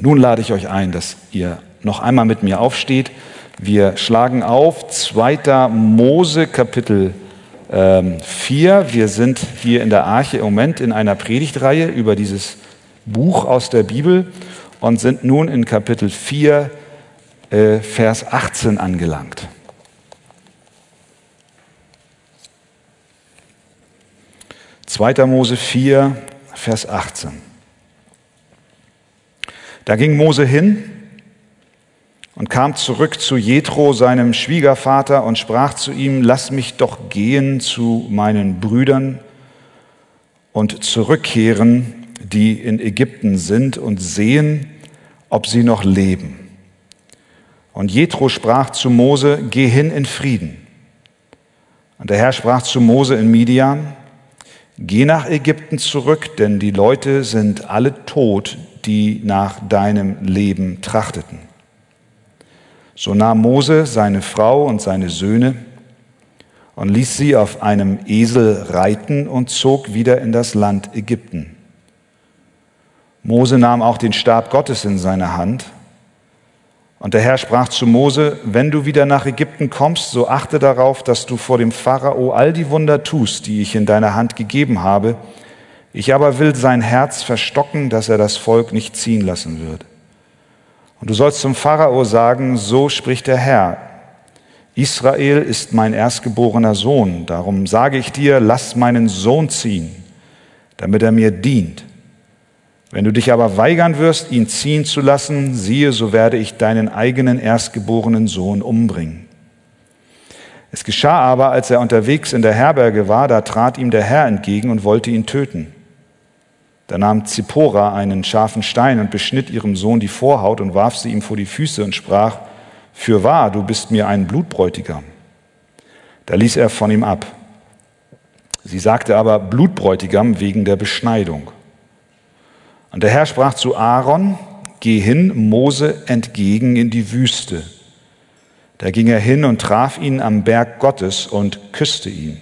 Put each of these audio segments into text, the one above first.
Nun lade ich euch ein, dass ihr noch einmal mit mir aufsteht. Wir schlagen auf 2. Mose Kapitel 4. Ähm, Wir sind hier in der Arche im Moment in einer Predigtreihe über dieses Buch aus der Bibel und sind nun in Kapitel 4, äh, Vers 18 angelangt. 2. Mose 4, Vers 18. Da ging Mose hin und kam zurück zu Jethro, seinem Schwiegervater, und sprach zu ihm: Lass mich doch gehen zu meinen Brüdern und zurückkehren, die in Ägypten sind, und sehen, ob sie noch leben. Und Jethro sprach zu Mose: Geh hin in Frieden. Und der Herr sprach zu Mose in Midian: Geh nach Ägypten zurück, denn die Leute sind alle tot, die nach deinem Leben trachteten. So nahm Mose seine Frau und seine Söhne und ließ sie auf einem Esel reiten und zog wieder in das Land Ägypten. Mose nahm auch den Stab Gottes in seine Hand und der Herr sprach zu Mose, wenn du wieder nach Ägypten kommst, so achte darauf, dass du vor dem Pharao all die Wunder tust, die ich in deiner Hand gegeben habe. Ich aber will sein Herz verstocken, dass er das Volk nicht ziehen lassen wird. Und du sollst zum Pharao sagen, so spricht der Herr, Israel ist mein erstgeborener Sohn, darum sage ich dir, lass meinen Sohn ziehen, damit er mir dient. Wenn du dich aber weigern wirst, ihn ziehen zu lassen, siehe, so werde ich deinen eigenen erstgeborenen Sohn umbringen. Es geschah aber, als er unterwegs in der Herberge war, da trat ihm der Herr entgegen und wollte ihn töten. Da nahm Zippora einen scharfen Stein und beschnitt ihrem Sohn die Vorhaut und warf sie ihm vor die Füße und sprach, Für wahr, du bist mir ein Blutbräutigam. Da ließ er von ihm ab. Sie sagte aber Blutbräutigam wegen der Beschneidung. Und der Herr sprach zu Aaron, geh hin Mose entgegen in die Wüste. Da ging er hin und traf ihn am Berg Gottes und küsste ihn.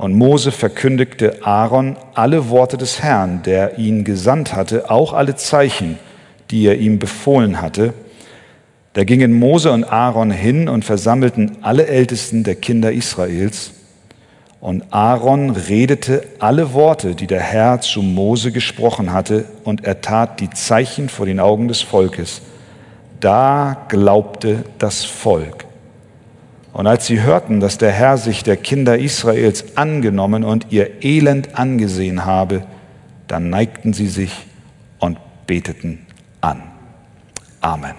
Und Mose verkündigte Aaron alle Worte des Herrn, der ihn gesandt hatte, auch alle Zeichen, die er ihm befohlen hatte. Da gingen Mose und Aaron hin und versammelten alle Ältesten der Kinder Israels und Aaron redete alle Worte, die der Herr zu Mose gesprochen hatte, und er tat die Zeichen vor den Augen des Volkes. Da glaubte das Volk. Und als sie hörten, dass der Herr sich der Kinder Israels angenommen und ihr Elend angesehen habe, dann neigten sie sich und beteten an. Amen.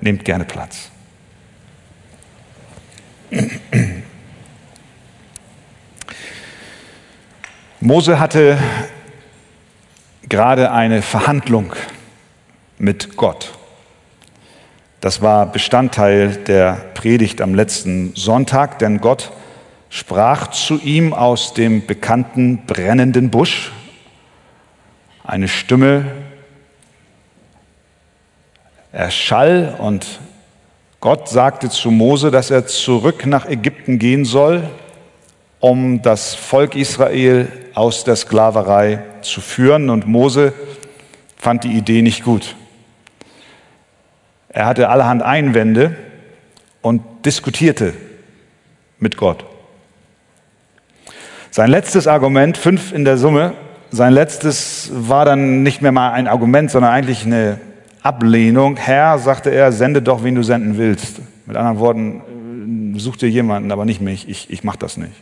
Nehmt gerne Platz. Mose hatte gerade eine Verhandlung mit Gott. Das war Bestandteil der Predigt am letzten Sonntag, denn Gott sprach zu ihm aus dem bekannten brennenden Busch. Eine Stimme erschall und Gott sagte zu Mose, dass er zurück nach Ägypten gehen soll, um das Volk Israel aus der Sklaverei zu führen. Und Mose fand die Idee nicht gut. Er hatte allerhand Einwände und diskutierte mit Gott. Sein letztes Argument, fünf in der Summe, sein letztes war dann nicht mehr mal ein Argument, sondern eigentlich eine Ablehnung. Herr, sagte er, sende doch, wen du senden willst. Mit anderen Worten, such dir jemanden, aber nicht mich, ich, ich mache das nicht.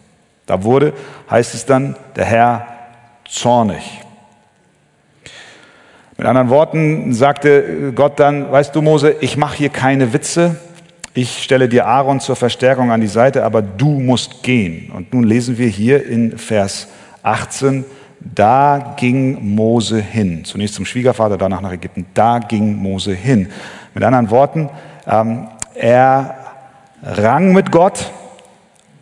Da wurde, heißt es dann, der Herr zornig. Mit anderen Worten sagte Gott dann, weißt du Mose, ich mache hier keine Witze, ich stelle dir Aaron zur Verstärkung an die Seite, aber du musst gehen. Und nun lesen wir hier in Vers 18, da ging Mose hin. Zunächst zum Schwiegervater, danach nach Ägypten. Da ging Mose hin. Mit anderen Worten, ähm, er rang mit Gott,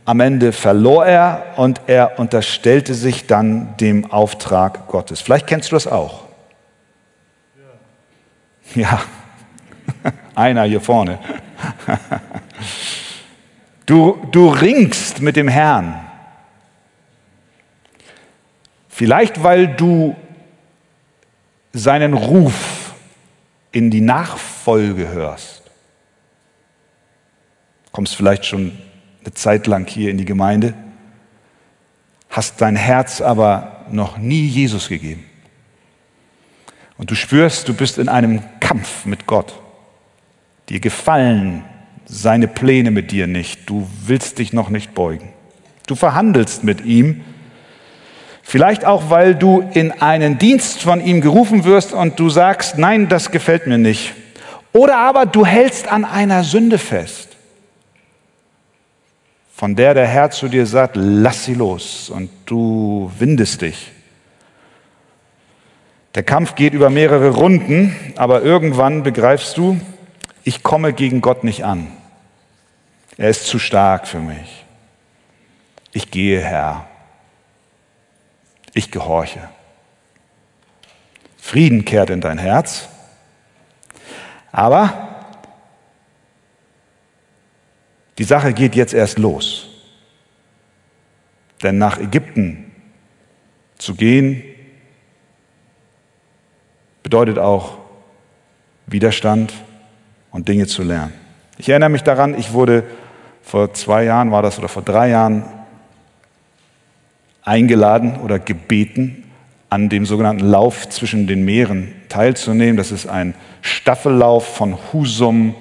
am Ende verlor er und er unterstellte sich dann dem Auftrag Gottes. Vielleicht kennst du das auch. Ja, einer hier vorne. Du, du ringst mit dem Herrn. Vielleicht weil du seinen Ruf in die Nachfolge hörst. Kommst vielleicht schon eine Zeit lang hier in die Gemeinde, hast dein Herz aber noch nie Jesus gegeben. Und du spürst, du bist in einem Kampf mit Gott. Dir gefallen seine Pläne mit dir nicht. Du willst dich noch nicht beugen. Du verhandelst mit ihm. Vielleicht auch, weil du in einen Dienst von ihm gerufen wirst und du sagst, nein, das gefällt mir nicht. Oder aber du hältst an einer Sünde fest, von der der Herr zu dir sagt, lass sie los und du windest dich. Der Kampf geht über mehrere Runden, aber irgendwann begreifst du, ich komme gegen Gott nicht an. Er ist zu stark für mich. Ich gehe, Herr. Ich gehorche. Frieden kehrt in dein Herz. Aber die Sache geht jetzt erst los. Denn nach Ägypten zu gehen, bedeutet auch Widerstand und Dinge zu lernen. Ich erinnere mich daran, ich wurde vor zwei Jahren, war das oder vor drei Jahren, eingeladen oder gebeten, an dem sogenannten Lauf zwischen den Meeren teilzunehmen. Das ist ein Staffellauf von Husum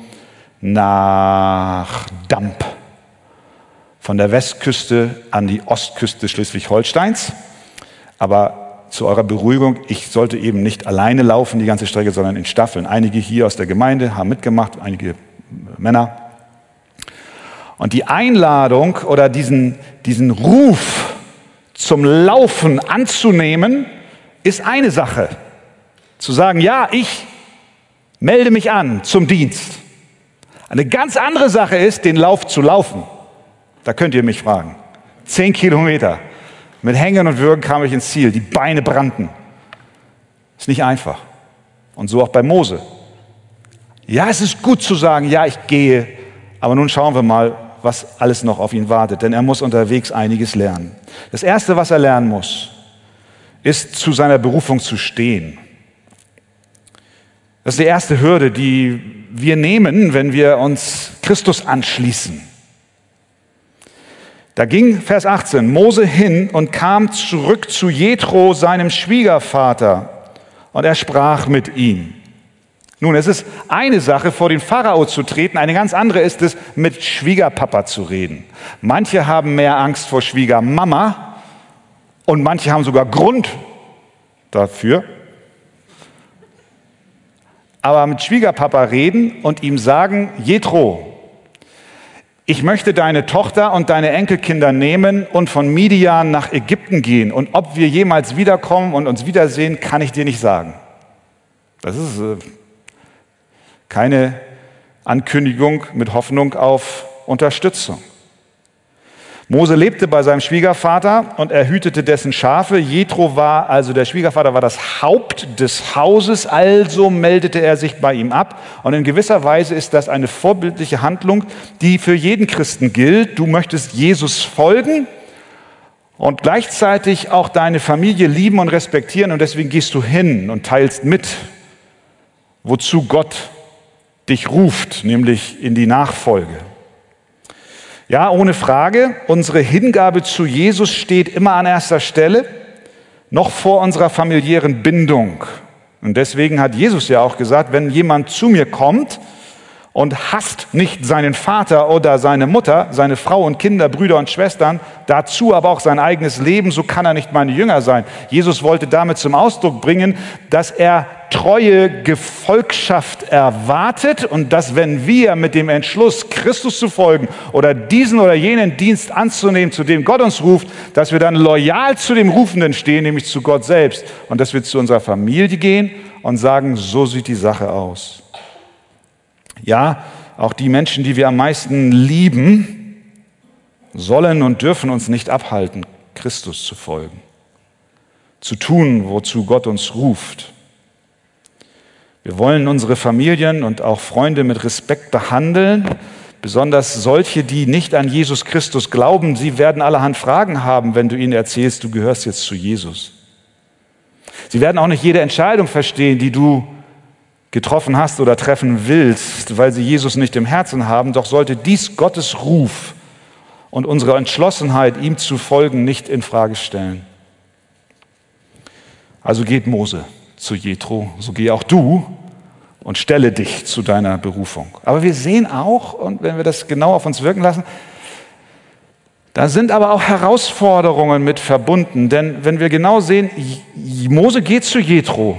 nach Damp. Von der Westküste an die Ostküste Schleswig-Holsteins. Aber zu eurer Beruhigung, ich sollte eben nicht alleine laufen, die ganze Strecke, sondern in Staffeln. Einige hier aus der Gemeinde haben mitgemacht, einige Männer. Und die Einladung oder diesen, diesen Ruf zum Laufen anzunehmen, ist eine Sache. Zu sagen, ja, ich melde mich an zum Dienst. Eine ganz andere Sache ist, den Lauf zu laufen. Da könnt ihr mich fragen. Zehn Kilometer. Mit Hängen und Würgen kam ich ins Ziel. Die Beine brannten. Ist nicht einfach. Und so auch bei Mose. Ja, es ist gut zu sagen, ja, ich gehe. Aber nun schauen wir mal, was alles noch auf ihn wartet, denn er muss unterwegs einiges lernen. Das Erste, was er lernen muss, ist zu seiner Berufung zu stehen. Das ist die erste Hürde, die wir nehmen, wenn wir uns Christus anschließen. Da ging Vers 18 Mose hin und kam zurück zu Jethro, seinem Schwiegervater, und er sprach mit ihm. Nun, es ist eine Sache, vor den Pharao zu treten, eine ganz andere ist es, mit Schwiegerpapa zu reden. Manche haben mehr Angst vor Schwiegermama und manche haben sogar Grund dafür. Aber mit Schwiegerpapa reden und ihm sagen, Jethro, ich möchte deine Tochter und deine Enkelkinder nehmen und von Midian nach Ägypten gehen. Und ob wir jemals wiederkommen und uns wiedersehen, kann ich dir nicht sagen. Das ist äh, keine Ankündigung mit Hoffnung auf Unterstützung. Mose lebte bei seinem Schwiegervater und er hütete dessen Schafe. Jethro war, also der Schwiegervater war das Haupt des Hauses, also meldete er sich bei ihm ab. Und in gewisser Weise ist das eine vorbildliche Handlung, die für jeden Christen gilt. Du möchtest Jesus folgen und gleichzeitig auch deine Familie lieben und respektieren und deswegen gehst du hin und teilst mit, wozu Gott dich ruft, nämlich in die Nachfolge. Ja, ohne Frage, unsere Hingabe zu Jesus steht immer an erster Stelle, noch vor unserer familiären Bindung. Und deswegen hat Jesus ja auch gesagt, wenn jemand zu mir kommt und hasst nicht seinen Vater oder seine Mutter, seine Frau und Kinder, Brüder und Schwestern, dazu aber auch sein eigenes Leben, so kann er nicht meine Jünger sein. Jesus wollte damit zum Ausdruck bringen, dass er treue Gefolgschaft erwartet und dass wenn wir mit dem Entschluss, Christus zu folgen oder diesen oder jenen Dienst anzunehmen, zu dem Gott uns ruft, dass wir dann loyal zu dem Rufenden stehen, nämlich zu Gott selbst und dass wir zu unserer Familie gehen und sagen, so sieht die Sache aus. Ja, auch die Menschen, die wir am meisten lieben, sollen und dürfen uns nicht abhalten, Christus zu folgen, zu tun, wozu Gott uns ruft. Wir wollen unsere Familien und auch Freunde mit Respekt behandeln, besonders solche, die nicht an Jesus Christus glauben. Sie werden allerhand Fragen haben, wenn du ihnen erzählst, du gehörst jetzt zu Jesus. Sie werden auch nicht jede Entscheidung verstehen, die du getroffen hast oder treffen willst, weil sie Jesus nicht im Herzen haben, doch sollte dies Gottes Ruf und unsere Entschlossenheit, ihm zu folgen, nicht in Frage stellen. Also geht Mose zu Jethro, so geh auch du und stelle dich zu deiner Berufung. Aber wir sehen auch, und wenn wir das genau auf uns wirken lassen, da sind aber auch Herausforderungen mit verbunden. Denn wenn wir genau sehen, Mose geht zu Jethro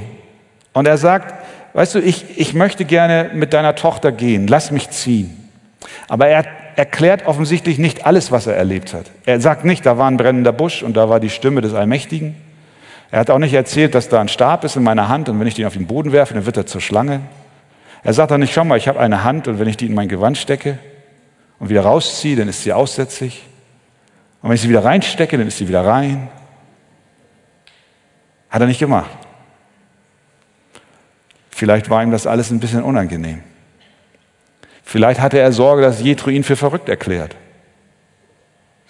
und er sagt, weißt du, ich, ich möchte gerne mit deiner Tochter gehen, lass mich ziehen. Aber er erklärt offensichtlich nicht alles, was er erlebt hat. Er sagt nicht, da war ein brennender Busch und da war die Stimme des Allmächtigen. Er hat auch nicht erzählt, dass da ein Stab ist in meiner Hand und wenn ich den auf den Boden werfe, dann wird er zur Schlange. Er sagt auch nicht, schau mal, ich habe eine Hand und wenn ich die in mein Gewand stecke und wieder rausziehe, dann ist sie aussätzlich. Und wenn ich sie wieder reinstecke, dann ist sie wieder rein. Hat er nicht gemacht. Vielleicht war ihm das alles ein bisschen unangenehm. Vielleicht hatte er Sorge, dass Jethro ihn für verrückt erklärt.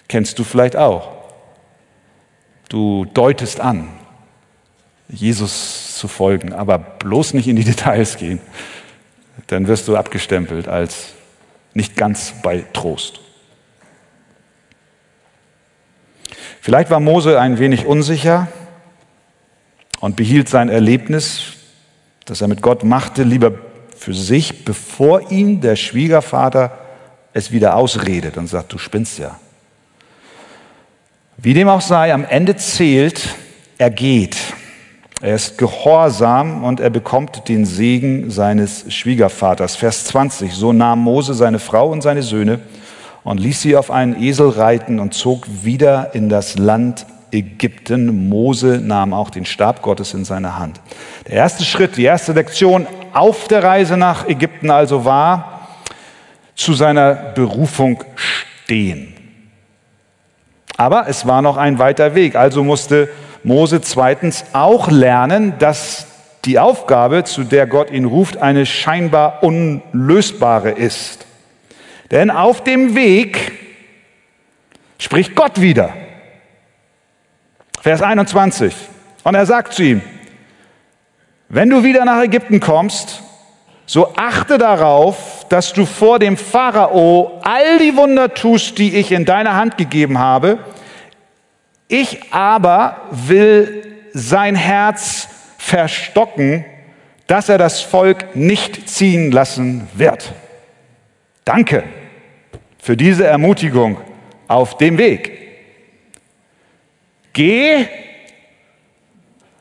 Kennst du vielleicht auch. Du deutest an, Jesus zu folgen, aber bloß nicht in die Details gehen. Dann wirst du abgestempelt als nicht ganz bei Trost. Vielleicht war Mose ein wenig unsicher und behielt sein Erlebnis, das er mit Gott machte, lieber für sich, bevor ihm der Schwiegervater es wieder ausredet und sagt, du spinnst ja. Wie dem auch sei, am Ende zählt, er geht. Er ist gehorsam und er bekommt den Segen seines Schwiegervaters. Vers 20. So nahm Mose seine Frau und seine Söhne und ließ sie auf einen Esel reiten und zog wieder in das Land Ägypten. Mose nahm auch den Stab Gottes in seine Hand. Der erste Schritt, die erste Lektion auf der Reise nach Ägypten also war, zu seiner Berufung stehen. Aber es war noch ein weiter Weg. Also musste Mose zweitens auch lernen, dass die Aufgabe, zu der Gott ihn ruft, eine scheinbar unlösbare ist. Denn auf dem Weg spricht Gott wieder. Vers 21. Und er sagt zu ihm, wenn du wieder nach Ägypten kommst, so achte darauf, dass du vor dem Pharao all die Wunder tust, die ich in deine Hand gegeben habe. Ich aber will sein Herz verstocken, dass er das Volk nicht ziehen lassen wird. Danke für diese Ermutigung auf dem Weg. Geh,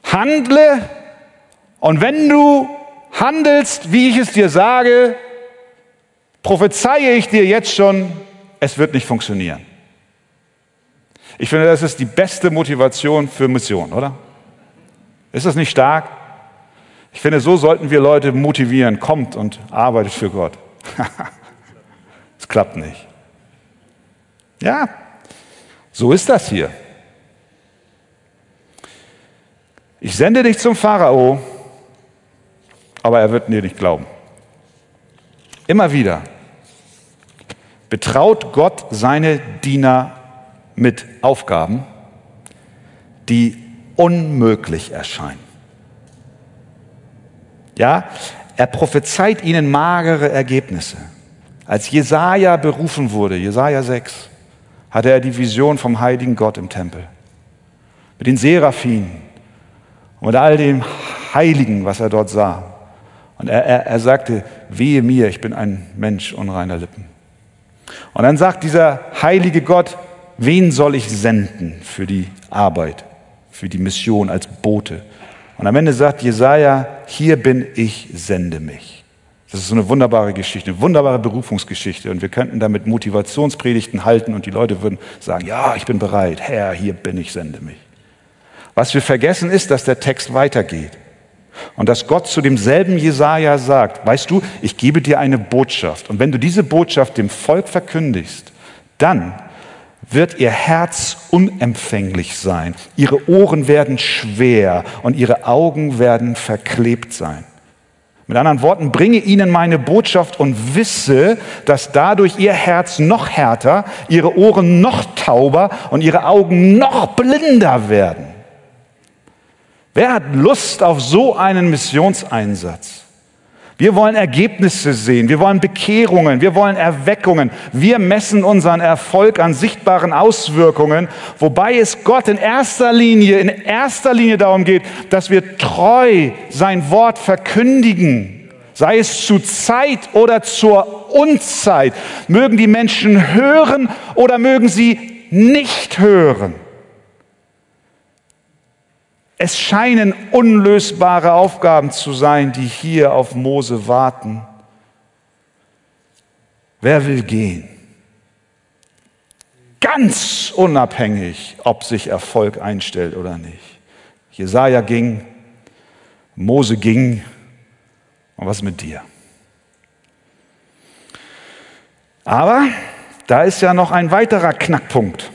handle und wenn du handelst, wie ich es dir sage, prophezeie ich dir jetzt schon, es wird nicht funktionieren. Ich finde, das ist die beste Motivation für Mission, oder? Ist das nicht stark? Ich finde, so sollten wir Leute motivieren. Kommt und arbeitet für Gott. Es klappt nicht. Ja, so ist das hier. Ich sende dich zum Pharao, aber er wird dir nicht glauben. Immer wieder betraut Gott seine Diener mit Aufgaben, die unmöglich erscheinen. Ja, er prophezeit ihnen magere Ergebnisse. Als Jesaja berufen wurde, Jesaja 6, hatte er die Vision vom heiligen Gott im Tempel. Mit den Seraphinen und all dem Heiligen, was er dort sah. Und er, er, er sagte, wehe mir, ich bin ein Mensch unreiner Lippen. Und dann sagt dieser heilige Gott, wen soll ich senden für die Arbeit, für die Mission als Bote? Und am Ende sagt Jesaja, hier bin ich, sende mich. Das ist so eine wunderbare Geschichte, eine wunderbare Berufungsgeschichte. Und wir könnten damit Motivationspredigten halten und die Leute würden sagen, ja, ich bin bereit, Herr, hier bin ich, sende mich. Was wir vergessen ist, dass der Text weitergeht. Und dass Gott zu demselben Jesaja sagt, weißt du, ich gebe dir eine Botschaft. Und wenn du diese Botschaft dem Volk verkündigst, dann wird ihr Herz unempfänglich sein, ihre Ohren werden schwer und ihre Augen werden verklebt sein. Mit anderen Worten, bringe ihnen meine Botschaft und wisse, dass dadurch ihr Herz noch härter, ihre Ohren noch tauber und ihre Augen noch blinder werden. Wer hat Lust auf so einen Missionseinsatz? Wir wollen Ergebnisse sehen, wir wollen Bekehrungen, wir wollen Erweckungen. Wir messen unseren Erfolg an sichtbaren Auswirkungen, wobei es Gott in erster Linie, in erster Linie darum geht, dass wir treu sein Wort verkündigen, sei es zu Zeit oder zur Unzeit. Mögen die Menschen hören oder mögen sie nicht hören. Es scheinen unlösbare Aufgaben zu sein, die hier auf Mose warten. Wer will gehen? Ganz unabhängig, ob sich Erfolg einstellt oder nicht. Jesaja ging, Mose ging. Und was mit dir? Aber da ist ja noch ein weiterer Knackpunkt.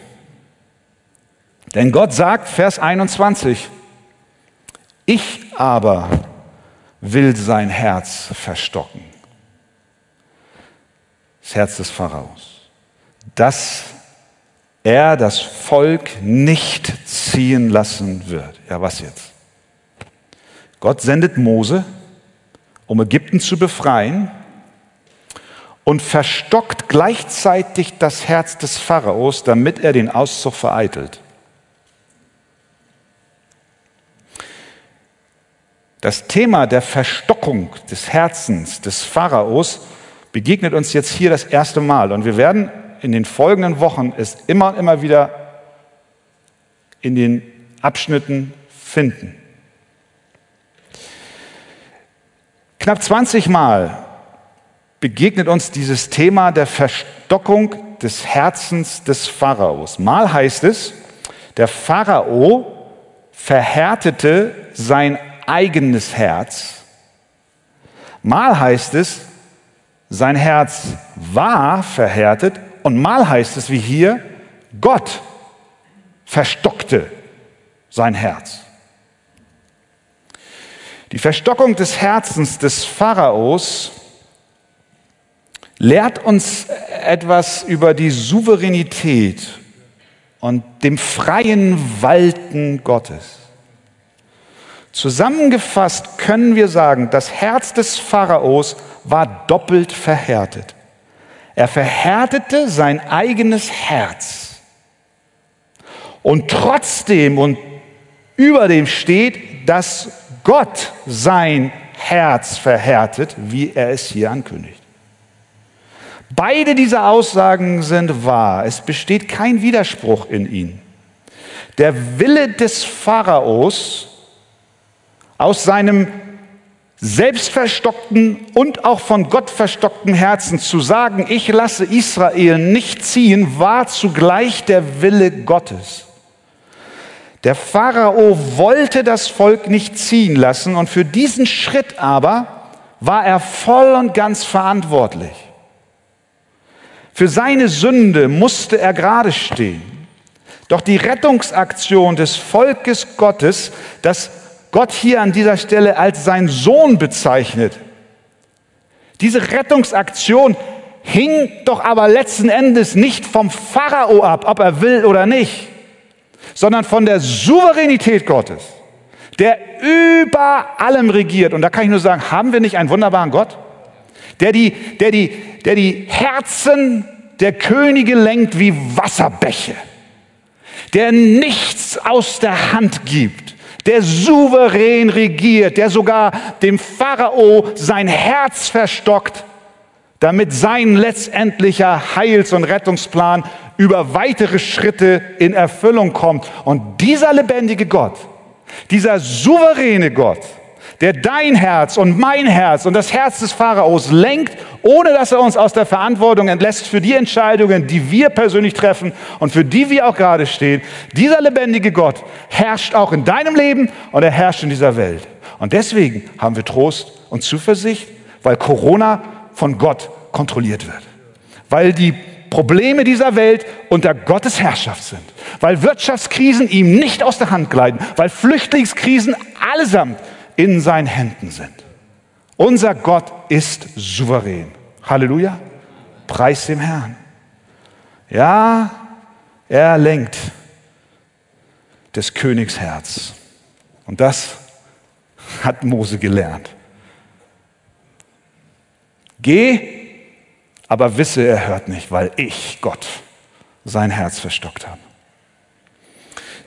Denn Gott sagt, Vers 21, ich aber will sein Herz verstocken. Das Herz des Pharaos. Dass er das Volk nicht ziehen lassen wird. Ja, was jetzt? Gott sendet Mose, um Ägypten zu befreien und verstockt gleichzeitig das Herz des Pharaos, damit er den Auszug vereitelt. Das Thema der Verstockung des Herzens des Pharaos begegnet uns jetzt hier das erste Mal. Und wir werden in den folgenden Wochen es immer und immer wieder in den Abschnitten finden. Knapp 20 Mal begegnet uns dieses Thema der Verstockung des Herzens des Pharaos. Mal heißt es, der Pharao verhärtete sein eigenes Herz. Mal heißt es, sein Herz war verhärtet und mal heißt es wie hier, Gott verstockte sein Herz. Die Verstockung des Herzens des Pharaos lehrt uns etwas über die Souveränität und dem freien Walten Gottes. Zusammengefasst können wir sagen, das Herz des Pharaos war doppelt verhärtet. Er verhärtete sein eigenes Herz. Und trotzdem und über dem steht, dass Gott sein Herz verhärtet, wie er es hier ankündigt. Beide diese Aussagen sind wahr. Es besteht kein Widerspruch in ihnen. Der Wille des Pharaos aus seinem selbstverstockten und auch von Gott verstockten Herzen zu sagen, ich lasse Israel nicht ziehen, war zugleich der Wille Gottes. Der Pharao wollte das Volk nicht ziehen lassen und für diesen Schritt aber war er voll und ganz verantwortlich. Für seine Sünde musste er gerade stehen. Doch die Rettungsaktion des Volkes Gottes, das Gott hier an dieser Stelle als sein Sohn bezeichnet. Diese Rettungsaktion hing doch aber letzten Endes nicht vom Pharao ab, ob er will oder nicht, sondern von der Souveränität Gottes, der über allem regiert. Und da kann ich nur sagen, haben wir nicht einen wunderbaren Gott, der die, der die, der die Herzen der Könige lenkt wie Wasserbäche, der nichts aus der Hand gibt, der souverän regiert, der sogar dem Pharao sein Herz verstockt, damit sein letztendlicher Heils- und Rettungsplan über weitere Schritte in Erfüllung kommt. Und dieser lebendige Gott, dieser souveräne Gott, der dein Herz und mein Herz und das Herz des Pharaos lenkt, ohne dass er uns aus der Verantwortung entlässt für die Entscheidungen, die wir persönlich treffen und für die wir auch gerade stehen. Dieser lebendige Gott herrscht auch in deinem Leben und er herrscht in dieser Welt. Und deswegen haben wir Trost und Zuversicht, weil Corona von Gott kontrolliert wird. Weil die Probleme dieser Welt unter Gottes Herrschaft sind. Weil Wirtschaftskrisen ihm nicht aus der Hand gleiten. Weil Flüchtlingskrisen allesamt in seinen Händen sind. Unser Gott ist souverän. Halleluja. Preis dem Herrn. Ja, er lenkt des Königs Herz. Und das hat Mose gelernt. Geh, aber wisse, er hört nicht, weil ich, Gott, sein Herz verstockt habe.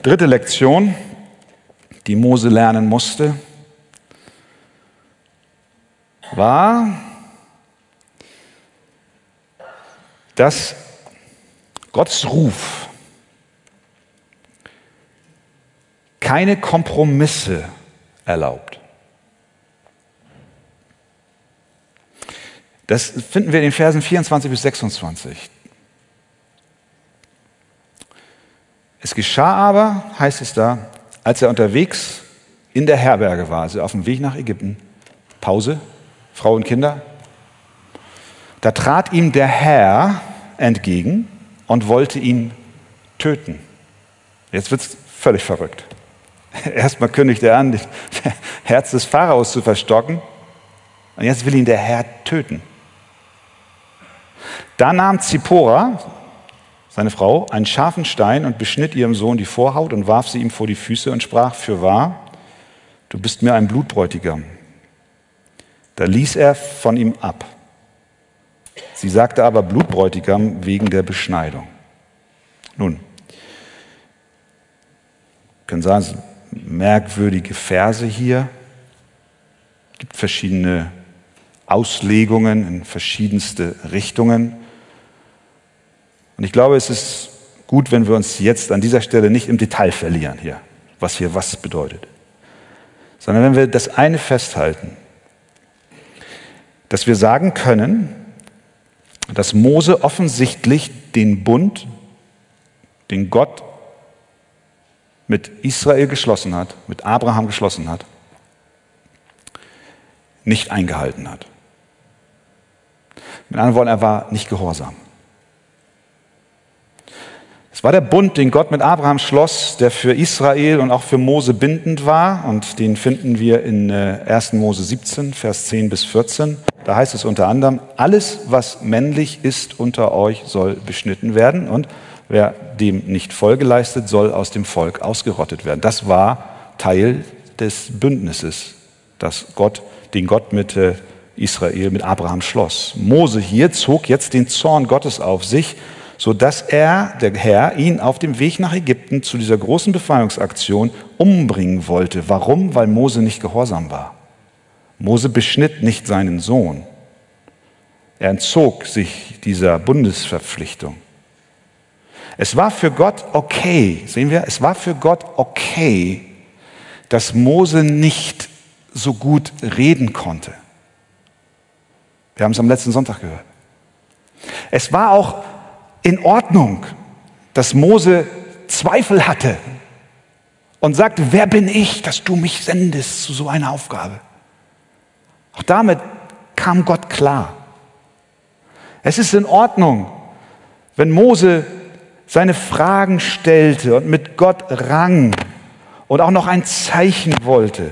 Dritte Lektion, die Mose lernen musste, war, dass Gottes Ruf keine Kompromisse erlaubt. Das finden wir in den Versen 24 bis 26. Es geschah aber, heißt es da, als er unterwegs in der Herberge war, also auf dem Weg nach Ägypten, Pause, Frau und Kinder, da trat ihm der Herr entgegen und wollte ihn töten. Jetzt wird es völlig verrückt. Erstmal kündigt er an, das Herz des Pharaos zu verstocken. Und jetzt will ihn der Herr töten. Da nahm Zippora, seine Frau, einen scharfen Stein und beschnitt ihrem Sohn die Vorhaut und warf sie ihm vor die Füße und sprach, für wahr, du bist mir ein Blutbräutigam. Da ließ er von ihm ab. Sie sagte aber Blutbräutigam wegen der Beschneidung. Nun, können sagen, merkwürdige Verse hier. Es gibt verschiedene Auslegungen in verschiedenste Richtungen. Und ich glaube, es ist gut, wenn wir uns jetzt an dieser Stelle nicht im Detail verlieren hier, was hier was bedeutet, sondern wenn wir das eine festhalten, dass wir sagen können, dass Mose offensichtlich den Bund, den Gott mit Israel geschlossen hat, mit Abraham geschlossen hat, nicht eingehalten hat. Mit anderen Worten, er war nicht gehorsam. Es war der Bund, den Gott mit Abraham schloss, der für Israel und auch für Mose bindend war. Und den finden wir in 1. Äh, Mose 17, Vers 10 bis 14. Da heißt es unter anderem, alles, was männlich ist unter euch, soll beschnitten werden. Und wer dem nicht Folge leistet, soll aus dem Volk ausgerottet werden. Das war Teil des Bündnisses, das Gott, den Gott mit äh, Israel, mit Abraham schloss. Mose hier zog jetzt den Zorn Gottes auf sich so dass er, der Herr, ihn auf dem Weg nach Ägypten zu dieser großen Befreiungsaktion umbringen wollte. Warum? Weil Mose nicht gehorsam war. Mose beschnitt nicht seinen Sohn. Er entzog sich dieser Bundesverpflichtung. Es war für Gott okay, sehen wir, es war für Gott okay, dass Mose nicht so gut reden konnte. Wir haben es am letzten Sonntag gehört. Es war auch in Ordnung, dass Mose Zweifel hatte und sagte, wer bin ich, dass du mich sendest zu so einer Aufgabe? Auch damit kam Gott klar. Es ist in Ordnung, wenn Mose seine Fragen stellte und mit Gott rang und auch noch ein Zeichen wollte.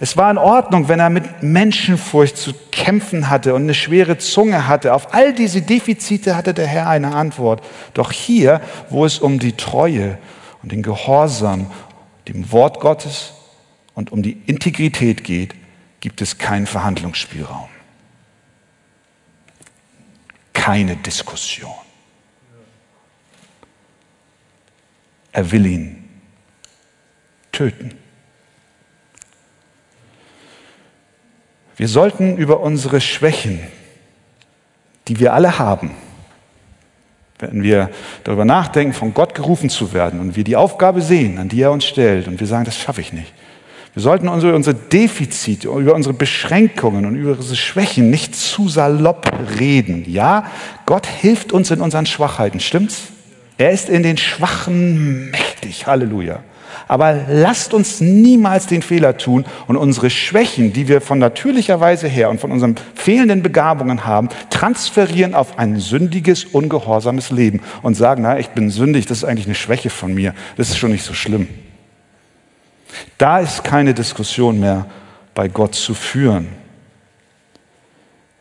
Es war in Ordnung, wenn er mit Menschenfurcht zu kämpfen hatte und eine schwere Zunge hatte. Auf all diese Defizite hatte der Herr eine Antwort. Doch hier, wo es um die Treue und den Gehorsam, dem Wort Gottes und um die Integrität geht, gibt es keinen Verhandlungsspielraum. Keine Diskussion. Er will ihn töten. Wir sollten über unsere Schwächen, die wir alle haben, wenn wir darüber nachdenken, von Gott gerufen zu werden und wir die Aufgabe sehen, an die er uns stellt und wir sagen, das schaffe ich nicht. Wir sollten über unsere Defizite, über unsere Beschränkungen und über unsere Schwächen nicht zu salopp reden. Ja, Gott hilft uns in unseren Schwachheiten, stimmt's? Er ist in den Schwachen mächtig. Halleluja. Aber lasst uns niemals den Fehler tun und unsere Schwächen, die wir von natürlicher Weise her und von unseren fehlenden Begabungen haben, transferieren auf ein sündiges, ungehorsames Leben und sagen, na, ich bin sündig, das ist eigentlich eine Schwäche von mir, das ist schon nicht so schlimm. Da ist keine Diskussion mehr bei Gott zu führen.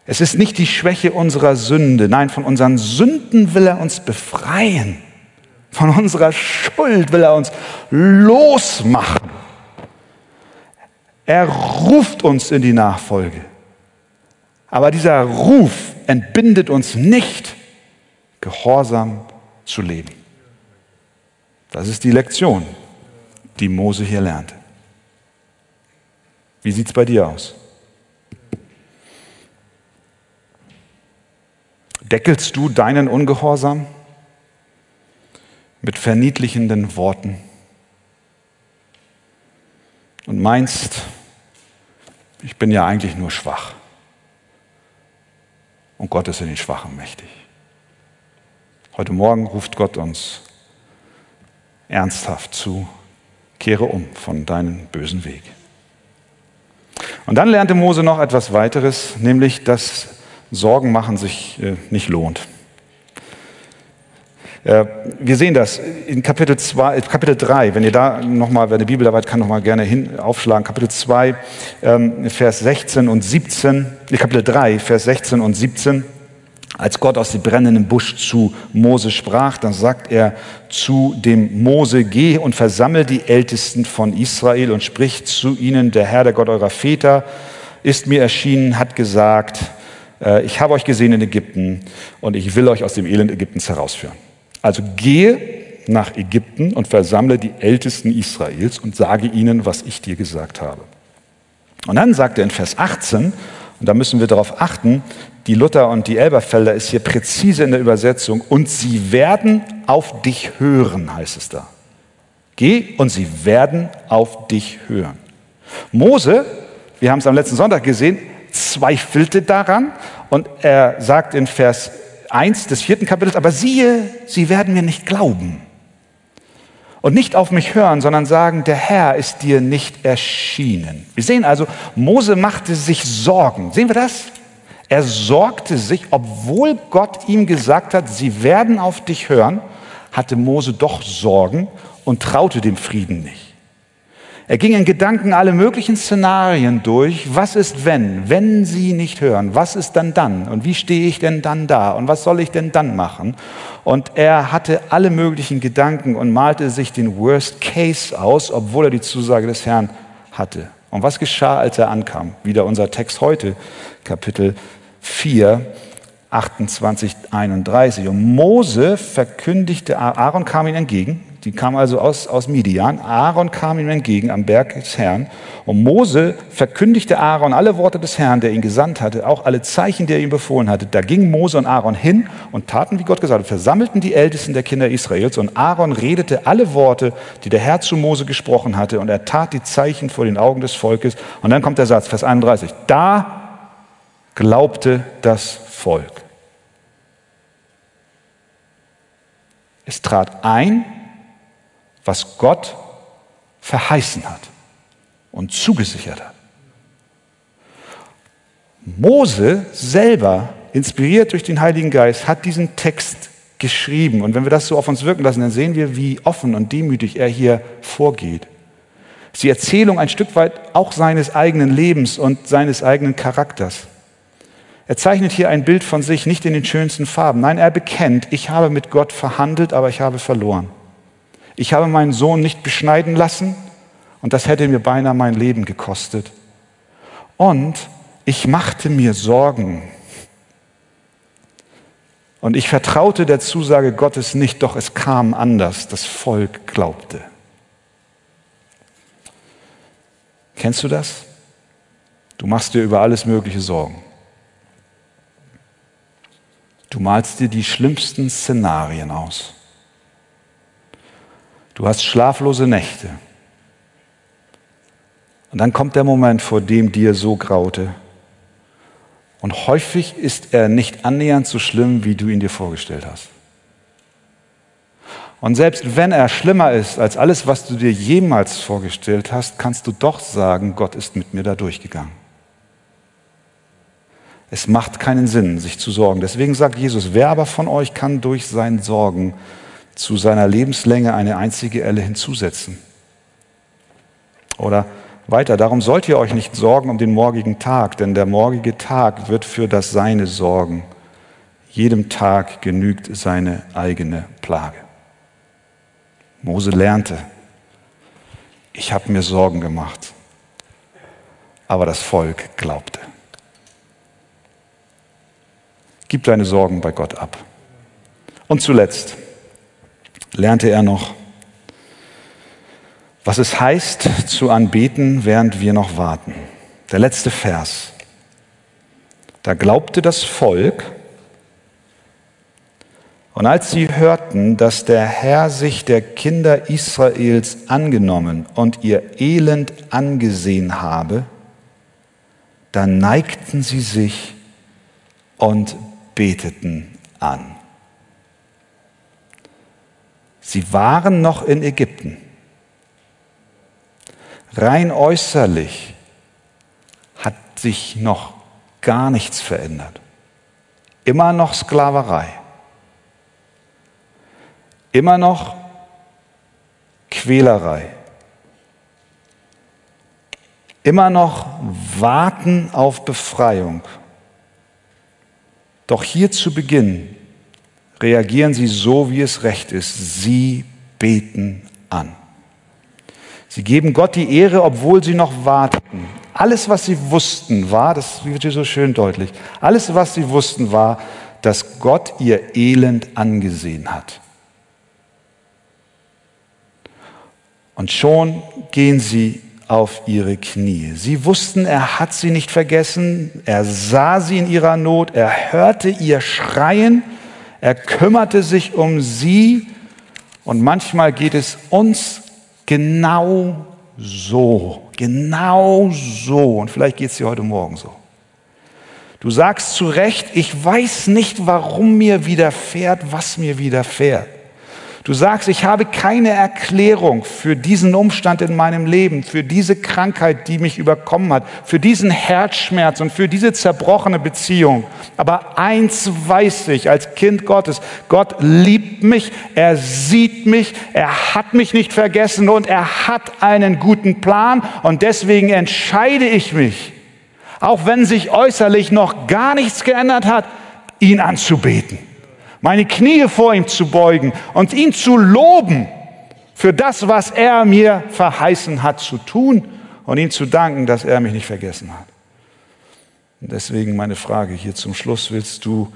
Es ist nicht die Schwäche unserer Sünde, nein, von unseren Sünden will er uns befreien. Von unserer Schuld will er uns losmachen. Er ruft uns in die Nachfolge. Aber dieser Ruf entbindet uns nicht, gehorsam zu leben. Das ist die Lektion, die Mose hier lernte. Wie sieht es bei dir aus? Deckelst du deinen Ungehorsam mit verniedlichenden Worten und meinst, ich bin ja eigentlich nur schwach und Gott ist in den Schwachen mächtig. Heute Morgen ruft Gott uns ernsthaft zu, kehre um von deinem bösen Weg. Und dann lernte Mose noch etwas weiteres, nämlich, dass Sorgen machen sich äh, nicht lohnt. Äh, wir sehen das in Kapitel, 2, Kapitel 3, wenn ihr da nochmal, wer eine Bibel dabei hat, kann nochmal gerne hin, aufschlagen. Kapitel 2, ähm, Vers 16 und 17, Kapitel 3, Vers 16 und 17. Als Gott aus dem brennenden Busch zu Mose sprach, dann sagt er zu dem Mose, geh und versammel die Ältesten von Israel und sprich zu ihnen, der Herr, der Gott eurer Väter, ist mir erschienen, hat gesagt, äh, ich habe euch gesehen in Ägypten und ich will euch aus dem Elend Ägyptens herausführen. Also gehe nach Ägypten und versammle die Ältesten Israels und sage ihnen, was ich dir gesagt habe. Und dann sagt er in Vers 18, und da müssen wir darauf achten, die Luther und die Elberfelder ist hier präzise in der Übersetzung, und sie werden auf dich hören, heißt es da. Geh und sie werden auf dich hören. Mose, wir haben es am letzten Sonntag gesehen, zweifelte daran und er sagt in Vers 1 des vierten Kapitels, aber siehe, sie werden mir nicht glauben und nicht auf mich hören, sondern sagen, der Herr ist dir nicht erschienen. Wir sehen also, Mose machte sich Sorgen. Sehen wir das? Er sorgte sich, obwohl Gott ihm gesagt hat, sie werden auf dich hören, hatte Mose doch Sorgen und traute dem Frieden nicht. Er ging in Gedanken alle möglichen Szenarien durch. Was ist, wenn? Wenn sie nicht hören, was ist dann dann? Und wie stehe ich denn dann da? Und was soll ich denn dann machen? Und er hatte alle möglichen Gedanken und malte sich den Worst Case aus, obwohl er die Zusage des Herrn hatte. Und was geschah, als er ankam? Wieder unser Text heute, Kapitel 4, 28, 31. Und Mose verkündigte, Aaron kam ihm entgegen, die kam also aus, aus Midian. Aaron kam ihm entgegen am Berg des Herrn. Und Mose verkündigte Aaron alle Worte des Herrn, der ihn gesandt hatte, auch alle Zeichen, die er ihm befohlen hatte. Da gingen Mose und Aaron hin und taten, wie Gott gesagt hat, versammelten die Ältesten der Kinder Israels. Und Aaron redete alle Worte, die der Herr zu Mose gesprochen hatte. Und er tat die Zeichen vor den Augen des Volkes. Und dann kommt der Satz, Vers 31. Da glaubte das Volk. Es trat ein, was Gott verheißen hat und zugesichert hat. Mose selber, inspiriert durch den Heiligen Geist, hat diesen Text geschrieben. Und wenn wir das so auf uns wirken lassen, dann sehen wir, wie offen und demütig er hier vorgeht. Es ist die Erzählung ein Stück weit auch seines eigenen Lebens und seines eigenen Charakters. Er zeichnet hier ein Bild von sich nicht in den schönsten Farben. Nein, er bekennt, ich habe mit Gott verhandelt, aber ich habe verloren. Ich habe meinen Sohn nicht beschneiden lassen und das hätte mir beinahe mein Leben gekostet. Und ich machte mir Sorgen. Und ich vertraute der Zusage Gottes nicht, doch es kam anders. Das Volk glaubte. Kennst du das? Du machst dir über alles Mögliche Sorgen. Du malst dir die schlimmsten Szenarien aus. Du hast schlaflose Nächte. Und dann kommt der Moment, vor dem dir so graute. Und häufig ist er nicht annähernd so schlimm, wie du ihn dir vorgestellt hast. Und selbst wenn er schlimmer ist als alles, was du dir jemals vorgestellt hast, kannst du doch sagen, Gott ist mit mir da durchgegangen. Es macht keinen Sinn, sich zu sorgen. Deswegen sagt Jesus, wer aber von euch kann durch sein Sorgen zu seiner Lebenslänge eine einzige Elle hinzusetzen. Oder weiter, darum sollt ihr euch nicht sorgen um den morgigen Tag, denn der morgige Tag wird für das Seine sorgen. Jedem Tag genügt seine eigene Plage. Mose lernte, ich habe mir Sorgen gemacht, aber das Volk glaubte. Gib deine Sorgen bei Gott ab. Und zuletzt lernte er noch, was es heißt zu anbeten, während wir noch warten. Der letzte Vers. Da glaubte das Volk, und als sie hörten, dass der Herr sich der Kinder Israels angenommen und ihr Elend angesehen habe, dann neigten sie sich und beteten an. Sie waren noch in Ägypten. Rein äußerlich hat sich noch gar nichts verändert. Immer noch Sklaverei. Immer noch Quälerei. Immer noch Warten auf Befreiung. Doch hier zu Beginn reagieren sie so, wie es recht ist. Sie beten an. Sie geben Gott die Ehre, obwohl sie noch warten. Alles, was sie wussten, war, das wird hier so schön deutlich, alles, was sie wussten, war, dass Gott ihr Elend angesehen hat. Und schon gehen sie auf ihre Knie. Sie wussten, er hat sie nicht vergessen, er sah sie in ihrer Not, er hörte ihr Schreien, er kümmerte sich um sie und manchmal geht es uns Genau so, genau so. Und vielleicht geht es dir heute Morgen so. Du sagst zu Recht, ich weiß nicht, warum mir widerfährt, was mir widerfährt. Du sagst, ich habe keine Erklärung für diesen Umstand in meinem Leben, für diese Krankheit, die mich überkommen hat, für diesen Herzschmerz und für diese zerbrochene Beziehung. Aber eins weiß ich als Kind Gottes, Gott liebt mich, er sieht mich, er hat mich nicht vergessen und er hat einen guten Plan und deswegen entscheide ich mich, auch wenn sich äußerlich noch gar nichts geändert hat, ihn anzubeten meine Knie vor ihm zu beugen und ihn zu loben für das, was er mir verheißen hat zu tun und ihm zu danken, dass er mich nicht vergessen hat. Und deswegen meine Frage hier zum Schluss, willst du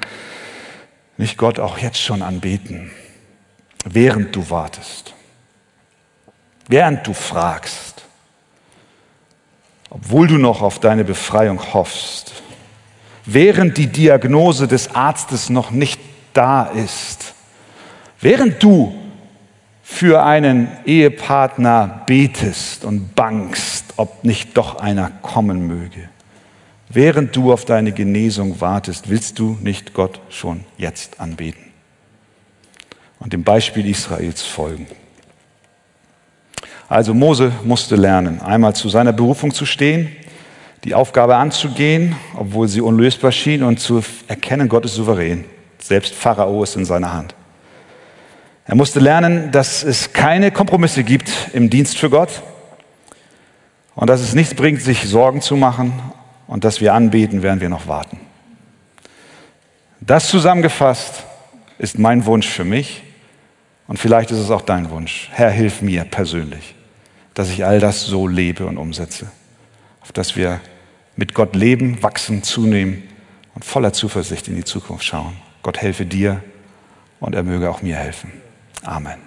nicht Gott auch jetzt schon anbeten, während du wartest, während du fragst, obwohl du noch auf deine Befreiung hoffst, während die Diagnose des Arztes noch nicht da ist. Während du für einen Ehepartner betest und bangst, ob nicht doch einer kommen möge, während du auf deine Genesung wartest, willst du nicht Gott schon jetzt anbeten und dem Beispiel Israels folgen. Also Mose musste lernen, einmal zu seiner Berufung zu stehen, die Aufgabe anzugehen, obwohl sie unlösbar schien, und zu erkennen, Gott ist souverän. Selbst Pharao ist in seiner Hand. Er musste lernen, dass es keine Kompromisse gibt im Dienst für Gott und dass es nichts bringt, sich Sorgen zu machen und dass wir anbeten, während wir noch warten. Das zusammengefasst ist mein Wunsch für mich und vielleicht ist es auch dein Wunsch. Herr, hilf mir persönlich, dass ich all das so lebe und umsetze, auf dass wir mit Gott leben, wachsen, zunehmen und voller Zuversicht in die Zukunft schauen. Gott helfe dir und er möge auch mir helfen. Amen.